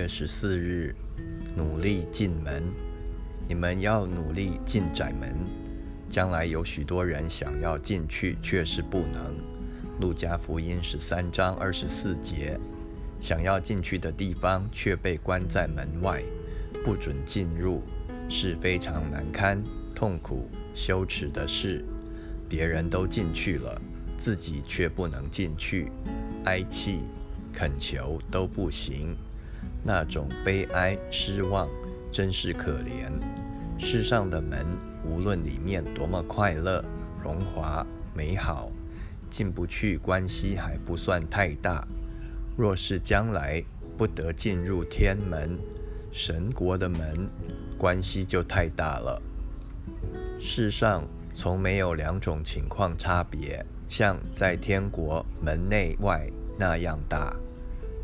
月十四日，努力进门。你们要努力进窄门。将来有许多人想要进去，却是不能。路加福音十三章二十四节，想要进去的地方却被关在门外，不准进入，是非常难堪、痛苦、羞耻的事。别人都进去了，自己却不能进去，哀泣、恳求都不行，那种悲哀、失望，真是可怜。世上的门，无论里面多么快乐、荣华、美好，进不去，关系还不算太大。若是将来不得进入天门、神国的门，关系就太大了。世上从没有两种情况差别，像在天国门内外那样大。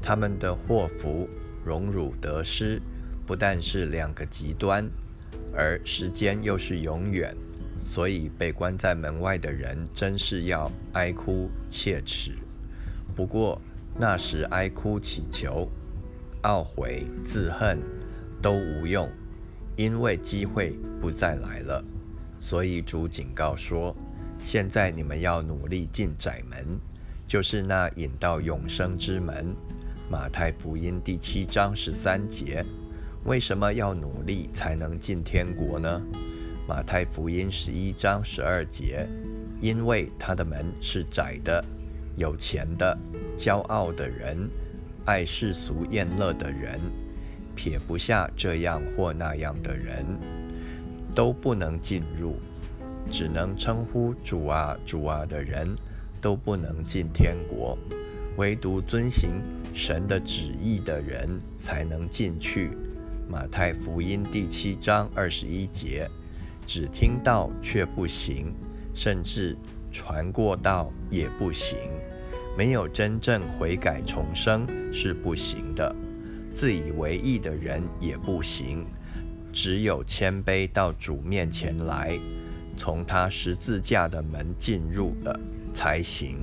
他们的祸福、荣辱、得失，不但是两个极端。而时间又是永远，所以被关在门外的人真是要哀哭切齿。不过那时哀哭祈求、懊悔自恨都无用，因为机会不再来了。所以主警告说：现在你们要努力进窄门，就是那引到永生之门。马太福音第七章十三节。为什么要努力才能进天国呢？马太福音十一章十二节，因为他的门是窄的，有钱的、骄傲的人、爱世俗厌乐的人，撇不下这样或那样的人，都不能进入。只能称呼主啊主啊的人，都不能进天国。唯独遵行神的旨意的人，才能进去。马太福音第七章二十一节，只听到却不行，甚至传过道也不行，没有真正悔改重生是不行的。自以为意的人也不行，只有谦卑到主面前来，从他十字架的门进入了才行。